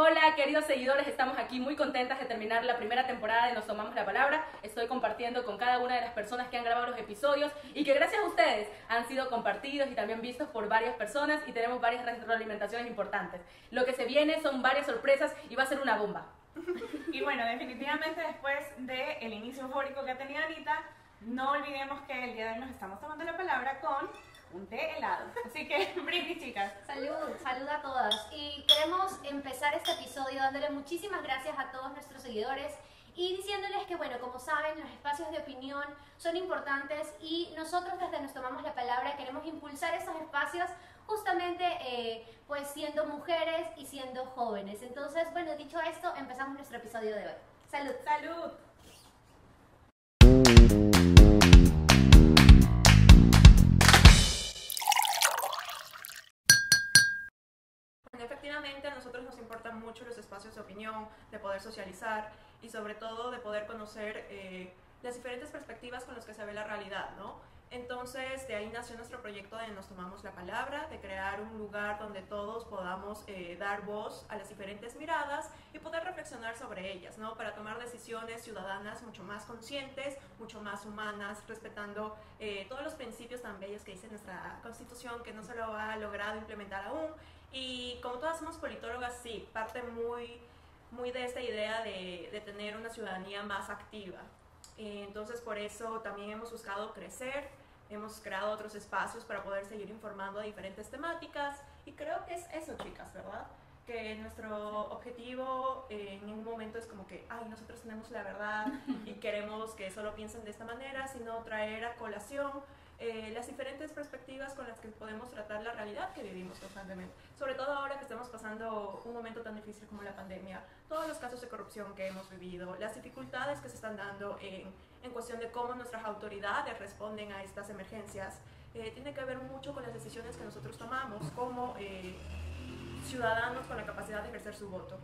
Hola queridos seguidores, estamos aquí muy contentas de terminar la primera temporada de Nos Tomamos la Palabra. Estoy compartiendo con cada una de las personas que han grabado los episodios y que gracias a ustedes han sido compartidos y también vistos por varias personas y tenemos varias retroalimentaciones importantes. Lo que se viene son varias sorpresas y va a ser una bomba. Y bueno, definitivamente después del inicio eufórico que ha tenido Anita, no olvidemos que el día de hoy nos estamos tomando la palabra con un té helado. Así que, brindis, chicas. Salud, salud a todas. Y queremos empezar este episodio dándole muchísimas gracias a todos nuestros seguidores y diciéndoles que, bueno, como saben, los espacios de opinión son importantes y nosotros desde Nos Tomamos la Palabra queremos impulsar esos espacios justamente eh, pues siendo mujeres y siendo jóvenes. Entonces, bueno, dicho esto, empezamos nuestro episodio de hoy. Salud. Salud. A nosotros nos importan mucho los espacios de opinión, de poder socializar y sobre todo de poder conocer eh, las diferentes perspectivas con las que se ve la realidad, ¿no? Entonces, de ahí nació nuestro proyecto de Nos Tomamos la Palabra, de crear un lugar donde todos podamos eh, dar voz a las diferentes miradas y poder reflexionar sobre ellas, ¿no? Para tomar decisiones ciudadanas mucho más conscientes, mucho más humanas, respetando eh, todos los principios tan bellos que dice nuestra Constitución, que no se lo ha logrado implementar aún. Y como todas somos politólogas, sí, parte muy, muy de esta idea de, de tener una ciudadanía más activa, eh, entonces por eso también hemos buscado crecer, hemos creado otros espacios para poder seguir informando de diferentes temáticas y creo que es eso, chicas, ¿verdad? Que nuestro objetivo eh, en ningún momento es como que, ay, nosotros tenemos la verdad y queremos que solo piensen de esta manera, sino traer a colación eh, las diferentes perspectivas con las que podemos tratar la realidad que vivimos constantemente. Sobre todo ahora que estamos pasando un momento tan difícil como la pandemia, todos los casos de corrupción que hemos vivido, las dificultades que se están dando en, en cuestión de cómo nuestras autoridades responden a estas emergencias, eh, tiene que ver mucho con las decisiones que nosotros tomamos como eh, ciudadanos con la capacidad de ejercer su voto.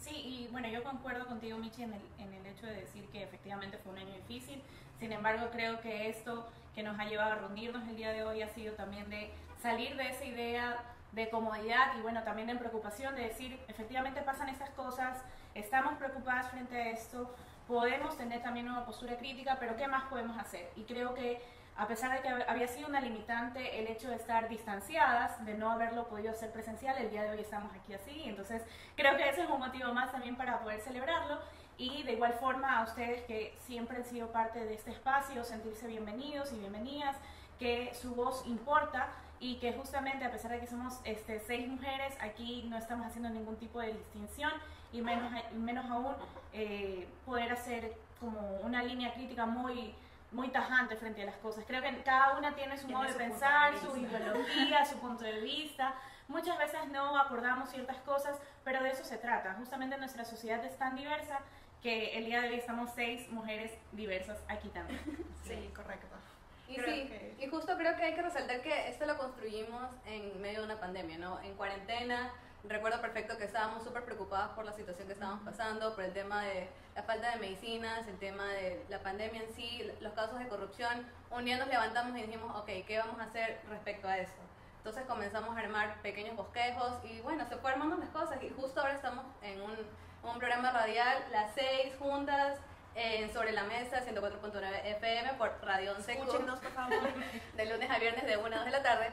Sí, y bueno, yo concuerdo contigo, Michi, en el, en el hecho de decir que efectivamente fue un año difícil. Sin embargo, creo que esto que nos ha llevado a reunirnos el día de hoy ha sido también de salir de esa idea de comodidad y bueno, también de preocupación, de decir, efectivamente pasan estas cosas, estamos preocupadas frente a esto, podemos tener también una postura crítica, pero ¿qué más podemos hacer? Y creo que a pesar de que había sido una limitante el hecho de estar distanciadas, de no haberlo podido hacer presencial, el día de hoy estamos aquí así, entonces creo que ese es un motivo más también para poder celebrarlo y de igual forma a ustedes que siempre han sido parte de este espacio, sentirse bienvenidos y bienvenidas, que su voz importa y que justamente a pesar de que somos este, seis mujeres, aquí no estamos haciendo ningún tipo de distinción y menos, menos aún eh, poder hacer como una línea crítica muy muy tajante frente a las cosas. Creo que cada una tiene su modo de pensar, su ideología, su punto de vista. Muchas veces no acordamos ciertas cosas, pero de eso se trata. Justamente nuestra sociedad es tan diversa que el día de hoy estamos seis mujeres diversas aquí también. Sí, correcto. Y sí, y justo creo que hay que resaltar que esto lo construimos en medio de una pandemia, ¿no? En cuarentena, recuerdo perfecto que estábamos súper preocupadas por la situación que estábamos pasando, por el tema de la falta de medicinas, el tema de la pandemia en sí, los casos de corrupción. Un día nos levantamos y dijimos, ok, ¿qué vamos a hacer respecto a esto? Entonces comenzamos a armar pequeños bosquejos y bueno, se fue armando las cosas y justo ahora estamos en un, un programa radial, las seis juntas, en Sobre la Mesa, 104.9 FM por Radio 11 Escúchenos, por favor. de lunes a viernes de 1 a 2 de la tarde.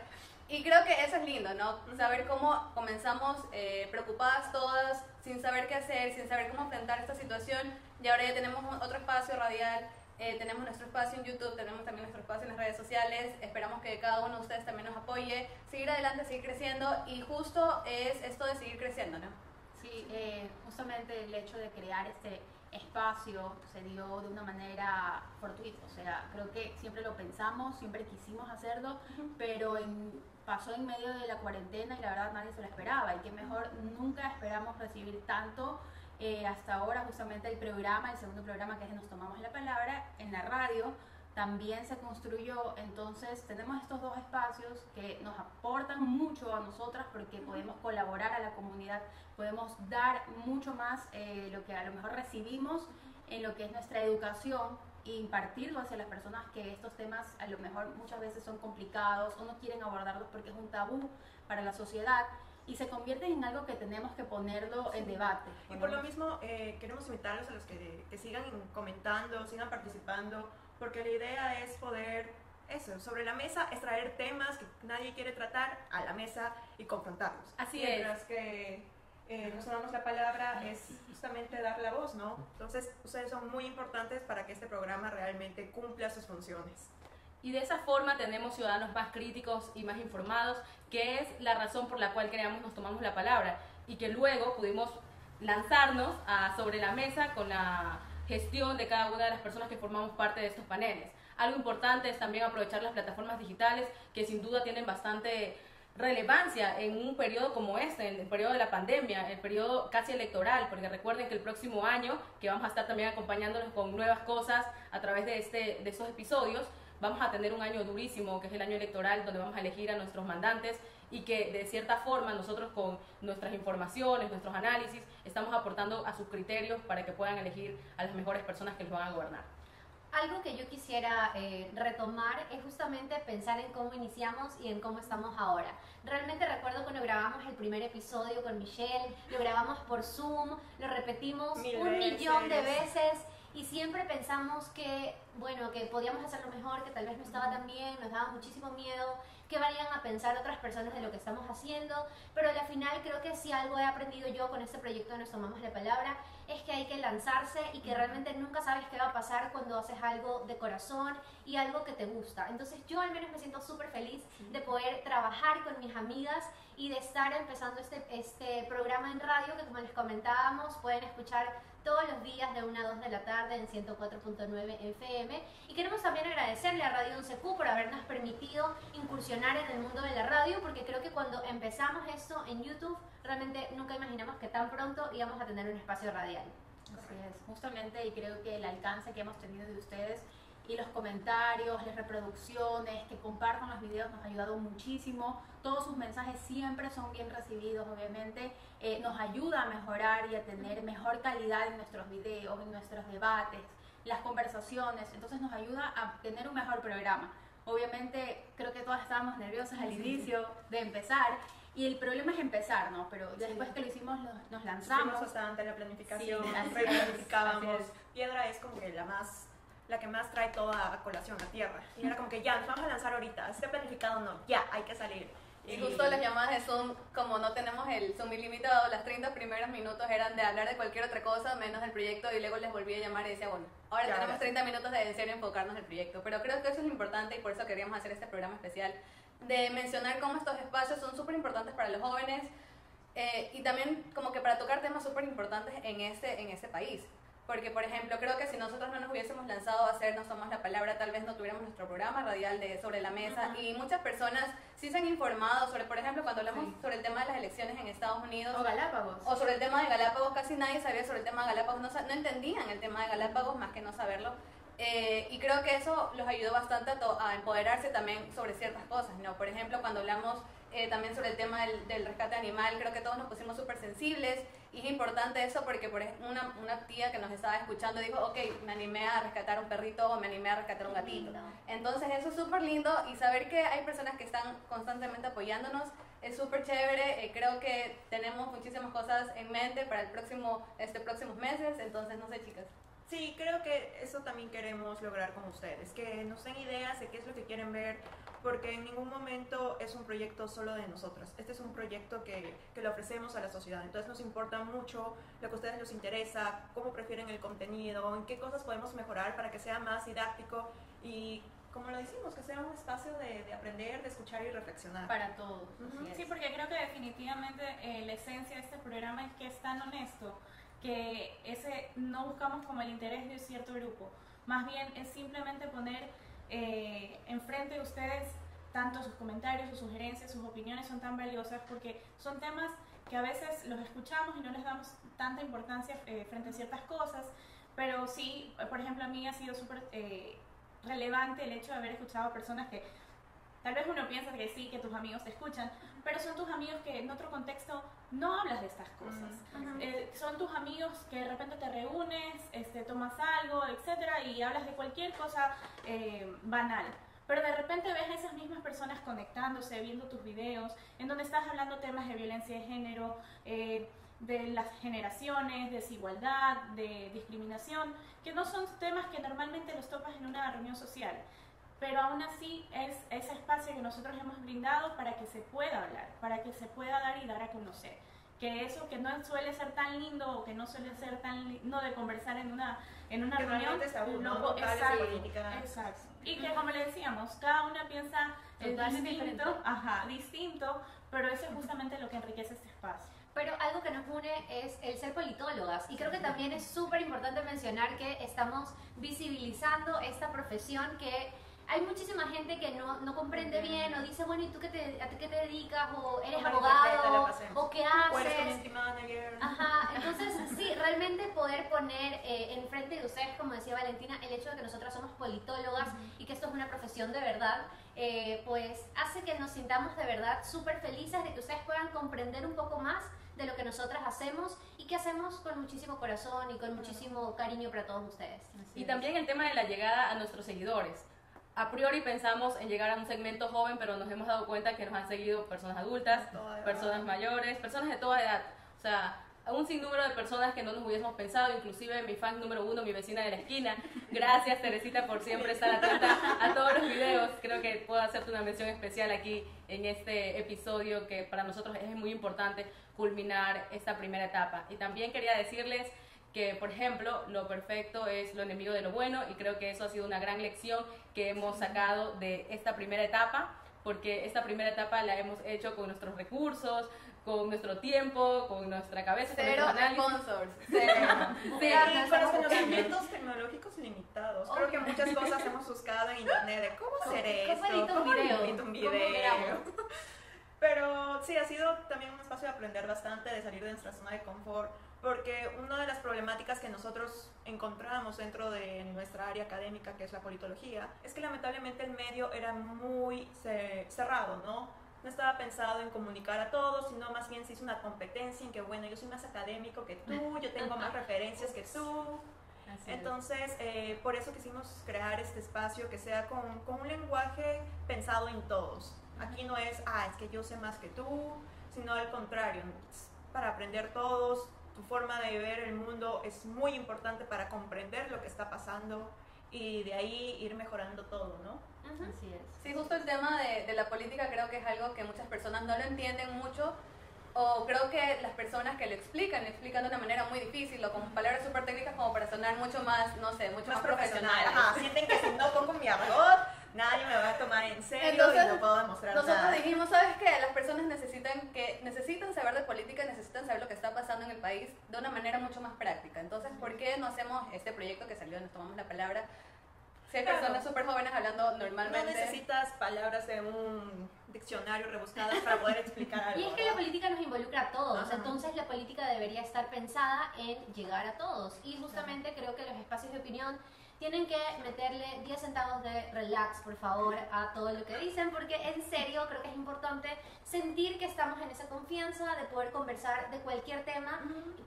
Y creo que eso es lindo, ¿no? Saber cómo comenzamos eh, preocupadas todas, sin saber qué hacer, sin saber cómo enfrentar esta situación. Y ahora ya tenemos otro espacio radial, eh, tenemos nuestro espacio en YouTube, tenemos también nuestro espacio en las redes sociales. Esperamos que cada uno de ustedes también nos apoye, seguir adelante, seguir creciendo. Y justo es esto de seguir creciendo, ¿no? Sí, eh, justamente el hecho de crear este espacio se dio de una manera fortuita. O sea, creo que siempre lo pensamos, siempre quisimos hacerlo, pero en, pasó en medio de la cuarentena y la verdad nadie se lo esperaba. Y que mejor, nunca esperamos recibir tanto. Eh, hasta ahora, justamente el programa, el segundo programa que es Nos Tomamos la Palabra, en la radio, también se construyó. Entonces, tenemos estos dos espacios que nos aportan mucho a nosotras porque podemos colaborar a la comunidad, podemos dar mucho más eh, lo que a lo mejor recibimos en lo que es nuestra educación e impartirlo hacia las personas que estos temas a lo mejor muchas veces son complicados o no quieren abordarlos porque es un tabú para la sociedad. y se convierten en algo que tenemos que ponerlo en debate. Y por lo mismo eh, queremos invitarlos a los que, que sigan comentando, sigan participando, porque la idea es poder eso, sobre la mesa es traer temas que nadie quiere tratar a la mesa y confrontarlos. Así Mientras es. que eh, nos damos la palabra es justamente dar la voz, ¿no? Entonces, ustedes son muy importantes para que este programa realmente cumpla sus funciones. Y de esa forma tenemos ciudadanos más críticos y más informados, que es la razón por la cual creamos Nos Tomamos la Palabra y que luego pudimos lanzarnos a, sobre la mesa con la gestión de cada una de las personas que formamos parte de estos paneles. Algo importante es también aprovechar las plataformas digitales que sin duda tienen bastante relevancia en un periodo como este, en el periodo de la pandemia, el periodo casi electoral, porque recuerden que el próximo año, que vamos a estar también acompañándolos con nuevas cosas a través de, este, de estos episodios, vamos a tener un año durísimo, que es el año electoral, donde vamos a elegir a nuestros mandantes y que de cierta forma nosotros con nuestras informaciones, nuestros análisis, estamos aportando a sus criterios para que puedan elegir a las mejores personas que los van a gobernar. Algo que yo quisiera eh, retomar es justamente pensar en cómo iniciamos y en cómo estamos ahora. Realmente recuerdo cuando grabamos el primer episodio con Michelle, lo grabamos por Zoom, lo repetimos Mil un veces. millón de veces y siempre pensamos que, bueno, que podíamos hacerlo mejor, que tal vez no estaba tan bien, nos daba muchísimo miedo, que vayan a pensar otras personas de lo que estamos haciendo, pero al final creo que si algo he aprendido yo con este proyecto de Nos Tomamos la Palabra es que hay que lanzarse y que realmente nunca sabes qué va a pasar cuando haces algo de corazón y algo que te gusta. Entonces yo al menos me siento súper feliz de poder trabajar con mis amigas y de estar empezando este, este programa en radio que como les comentábamos pueden escuchar todos los días de 1 a 2 de la tarde en 104.9 FM. Y queremos también agradecerle a Radio 11Q por habernos permitido incursionar en el mundo de la radio, porque creo que cuando empezamos esto en YouTube, realmente nunca imaginamos que tan pronto íbamos a tener un espacio radial. Así es, justamente, y creo que el alcance que hemos tenido de ustedes y los comentarios, las reproducciones, que compartan los videos nos ha ayudado muchísimo. Todos sus mensajes siempre son bien recibidos, obviamente. Eh, nos ayuda a mejorar y a tener mejor calidad en nuestros videos, en nuestros debates, las conversaciones. Entonces nos ayuda a tener un mejor programa. Obviamente creo que todas estábamos nerviosas al inicio de empezar. Y el problema es empezar, ¿no? Pero después que lo hicimos, nos lanzamos. Hicimos bastante la planificación, Sí, planificábamos. Piedra es como que la más la que más trae toda a colación a tierra. Y era como que ya, nos vamos a lanzar ahorita. ¿Está planificado o no? Ya, hay que salir. Y justo las llamadas de Zoom, como no tenemos el Zoom ilimitado, las 30 primeros minutos eran de hablar de cualquier otra cosa menos del proyecto y luego les volví a llamar y decía, bueno, ahora Ya, tenemos ahora sí. 30 minutos de en serio enfocarnos en el proyecto. Pero creo que eso es importante y por eso queríamos hacer este programa especial, de mencionar cómo estos espacios son súper importantes para los jóvenes eh, y también como que para tocar temas súper importantes en este, en este país. Porque, por ejemplo, creo que si nosotros no nos hubiésemos lanzado a hacer No Somos la Palabra, tal vez no tuviéramos nuestro programa radial de Sobre la Mesa. Y muchas personas sí se han informado sobre, por ejemplo, cuando hablamos Sí. sobre el tema de las elecciones en Estados Unidos. O Galápagos. O sobre el tema de Galápagos, casi nadie sabía sobre el tema de Galápagos, no, no entendían el tema de Galápagos más que no saberlo. Eh, y creo que eso los ayudó bastante a, a empoderarse también sobre ciertas cosas, ¿no? Por ejemplo, cuando hablamos eh, también sobre el tema del, del rescate animal, creo que todos nos pusimos súper sensibles y es importante eso porque por ejemplo, una, una tía que nos estaba escuchando dijo, ok, me animé a rescatar un perrito o me animé a rescatar un gatito. Entonces eso es súper lindo y saber que hay personas que están constantemente apoyándonos es súper chévere. Eh, creo que tenemos muchísimas cosas en mente para el próximo, este próximos meses. Entonces no sé chicas. Sí, creo que eso también queremos lograr con ustedes, que nos den ideas de qué es lo que quieren ver, porque en ningún momento es un proyecto solo de nosotras. Este es un proyecto que, que le ofrecemos a la sociedad. Entonces nos importa mucho lo que a ustedes les interesa, cómo prefieren el contenido, en qué cosas podemos mejorar para que sea más didáctico y, como lo decimos, que sea un espacio de, de aprender, de escuchar y reflexionar. Para todos. Así es. Sí, porque creo que definitivamente eh, la esencia de este programa es que es tan honesto que ese no buscamos como el interés de cierto grupo, más bien es simplemente poner eh, enfrente de ustedes tanto sus comentarios, sus sugerencias, sus opiniones son tan valiosas porque son temas que a veces los escuchamos y no les damos tanta importancia eh, frente a ciertas cosas, pero sí, por ejemplo, a mí ha sido súper eh, relevante el hecho de haber escuchado personas que Tal vez uno piensa que sí, que tus amigos te escuchan, pero son tus amigos que en otro contexto no hablas de estas cosas. Eh, son tus amigos que de repente te reúnes, este, tomas algo, etcétera, y hablas de cualquier cosa eh, banal. pero de repente ves a esas mismas personas conectándose, viendo tus videos, en donde estás hablando temas de violencia de género, eh, de las generaciones, desigualdad, de discriminación, que no son temas que normalmente los topas en una reunión social. Pero aún así es ese espacio que nosotros hemos brindado para que se pueda hablar, para que se pueda dar y dar a conocer. Que eso que no suele ser tan lindo o que no suele ser tan lindo de conversar en una, en una reunión. no, exacto, exacto. Y que como le decíamos, cada una piensa distinto, ajá, distinto, pero eso es justamente lo que enriquece este espacio. Pero algo que nos une es el ser politólogas. Y creo que también es súper importante mencionar que estamos visibilizando esta profesión que hay muchísima gente que no, no comprende bien o dice, bueno, ¿y tú qué te, a qué te dedicas? ¿O eres abogado? ¿O qué haces? Ajá, entonces sí, realmente poder poner eh, enfrente de ustedes, como decía Valentina, el hecho de que nosotras somos politólogas y que esto es una profesión de verdad, eh, pues hace que nos sintamos de verdad súper felices de que ustedes puedan comprender un poco más de lo que nosotras hacemos y que hacemos con muchísimo corazón y con muchísimo cariño para todos ustedes. y también el tema de la llegada a nuestros seguidores. A priori pensamos en llegar a un segmento joven, pero nos hemos dado cuenta que nos han seguido personas adultas, personas mayores, personas de toda edad. O sea, un sinnúmero de personas que no nos hubiésemos pensado, inclusive mi fan número uno, mi vecina de la esquina. Gracias Teresita por siempre estar atenta a todos los videos. Creo que puedo hacerte una mención especial aquí en este episodio que para nosotros es muy importante culminar esta primera etapa. Y también quería decirles que, por ejemplo, lo perfecto es lo enemigo de lo bueno y creo que eso ha sido una gran lección que hemos sacado de esta primera etapa porque esta primera etapa la hemos hecho con nuestros recursos, con nuestro tiempo, con nuestra cabeza, cero sponsors, cero. con los conocimientos tecnológicos limitados. Creo que muchas cosas hemos buscado en internet de cómo hacer esto, cómo edito un video. Pero sí, ha sido también un espacio de aprender bastante, de salir de nuestra zona de confort, porque una de las problemáticas que nosotros encontramos dentro de nuestra área académica, que es la politología, es que lamentablemente el medio era muy cerrado, ¿no? no estaba pensado en comunicar a todos, sino más bien se hizo una competencia en que, bueno, yo soy más académico que tú, yo tengo más referencias que tú. Entonces, eh, por eso quisimos crear este espacio que sea con, con, un lenguaje pensado en todos. Aquí no es, ah, es que yo sé más que tú, sino al contrario, para aprender todos. Tu forma de ver el mundo es muy importante para comprender lo que está pasando y de ahí ir mejorando todo, ¿no? Así es. Sí, justo el tema de, de, la política creo que es algo que muchas personas no lo entienden mucho o creo que las personas que lo explican, lo explican de una manera muy difícil o con palabras súper técnicas como para sonar mucho más, no sé, mucho más, profesional. Ajá, sienten que si no pongo mi argot, nadie me va a tomar en serio y no puedo demostrar nosotros nada. Nosotros dijimos, ¿sabes qué? Las personas necesitan, que, necesitan saber de política, necesitan saber lo que está pasando en el país de una manera mucho más práctica. Entonces, ¿por qué no hacemos este proyecto que salió, nos tomamos la palabra si hay personas súper jóvenes hablando normalmente. No necesitas palabras de un diccionario rebuscadas para poder explicar algo. Y es que la política nos involucra a todos, entonces la política debería estar pensada en llegar a todos. Y justamente creo que los espacios de opinión tienen que meterle 10 centavos de relax, por favor, a todo lo que dicen, porque en serio creo que es importante sentir que estamos en esa confianza de poder conversar de cualquier tema,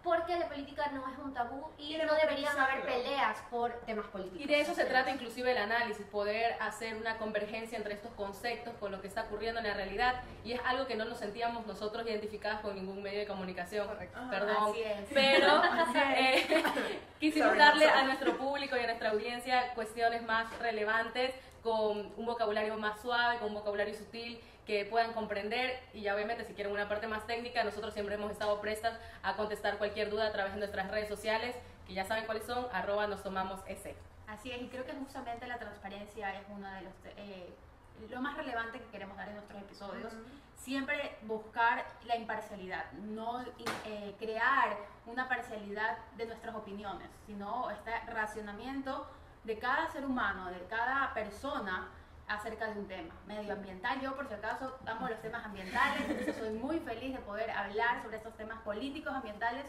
porque la política no es un tabú y, no deberían haber peleas por temas políticos. Y de eso se trata inclusive el análisis, poder hacer una convergencia entre estos conceptos con lo que está ocurriendo en la realidad, y es algo que no nos sentíamos nosotros identificados con ningún medio de comunicación, perdón, pero eh, quisimos darle a nuestro público y a nuestra audiencia cuestiones más relevantes, con un vocabulario más suave, con un vocabulario sutil que puedan comprender. Y ya obviamente si quieren una parte más técnica, nosotros siempre hemos estado prestas a contestar cualquier duda a través de nuestras redes sociales, que ya saben cuáles son, arroba nos tomamos ese. Así es, y creo que justamente la transparencia es uno de los... Eh, lo más relevante que queremos dar en nuestros episodios, siempre buscar la imparcialidad, no eh, crear una parcialidad de nuestras opiniones, sino este racionamiento de cada ser humano, de cada persona acerca de un tema medioambiental. Yo, por si acaso, amo los temas ambientales, soy muy feliz de poder hablar sobre estos temas políticos ambientales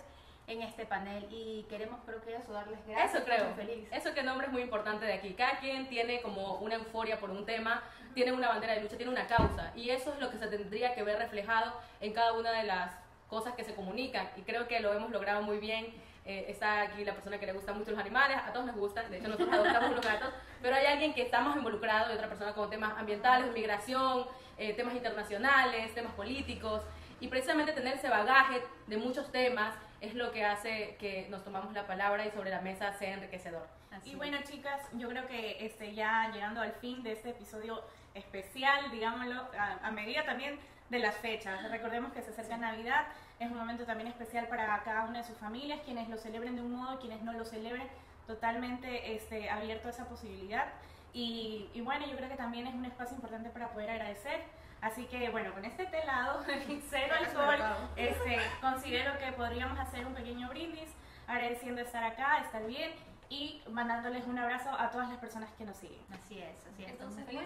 en este panel y queremos creo que eso darles gracias. Eso creo. Eso que nombre es muy importante de aquí. Cada quien tiene como una euforia por un tema, tiene una bandera de lucha, tiene una causa y eso es lo que se tendría que ver reflejado en cada una de las cosas que se comunican y creo que lo hemos logrado muy bien eh, está aquí la persona que le gusta mucho los animales, a todos nos gustan, de hecho nosotros adoptamos los gatos, pero hay alguien que está más involucrado y otra persona con temas ambientales, migración, eh, temas internacionales, temas políticos, y precisamente tener ese bagaje de muchos temas es lo que hace que nos tomamos la palabra y sobre la mesa sea enriquecedor. y bueno, chicas, yo creo que este, ya llegando al fin de este episodio especial, digámoslo, a, a medida también de las fechas. Recordemos que se acerca Navidad, es un momento también especial para cada una de sus familias, quienes lo celebren de un modo, quienes no lo celebren, totalmente este, abierto a esa posibilidad. Y, y, bueno, yo creo que también es un espacio importante para poder agradecer. Así que bueno, con este telado, cero alcohol, este, considero que podríamos hacer un pequeño brindis, agradeciendo estar acá, estar bien y mandándoles un abrazo a todas las personas que nos siguen. Así es, así es. Entonces, Salud.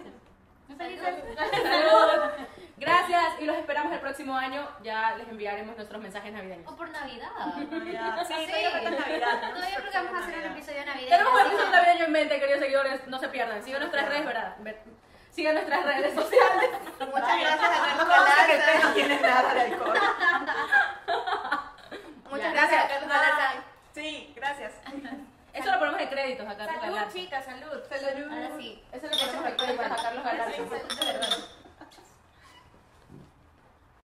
Gracias y los esperamos el próximo año. Ya les enviaremos nuestros mensajes navideños. O por Navidad. Navidad. Sí, Sí. todavía Navidad. Todavía creo que vamos a hacer un episodio navideño. Tenemos un episodio navideño en mente, queridos seguidores. No se pierdan. Sigan nuestras redes, ¿verdad? Sigan nuestras redes sociales. Muchas gracias a Carlos usted no tiene nada de alcohol. Muchas gracias a Carlos Galarza. Sí, gracias. Eso lo ponemos de créditos a Carlos Salud, chicas, salud. Salud. Ahora sí. Eso lo ponemos de créditos a Carlos verdad.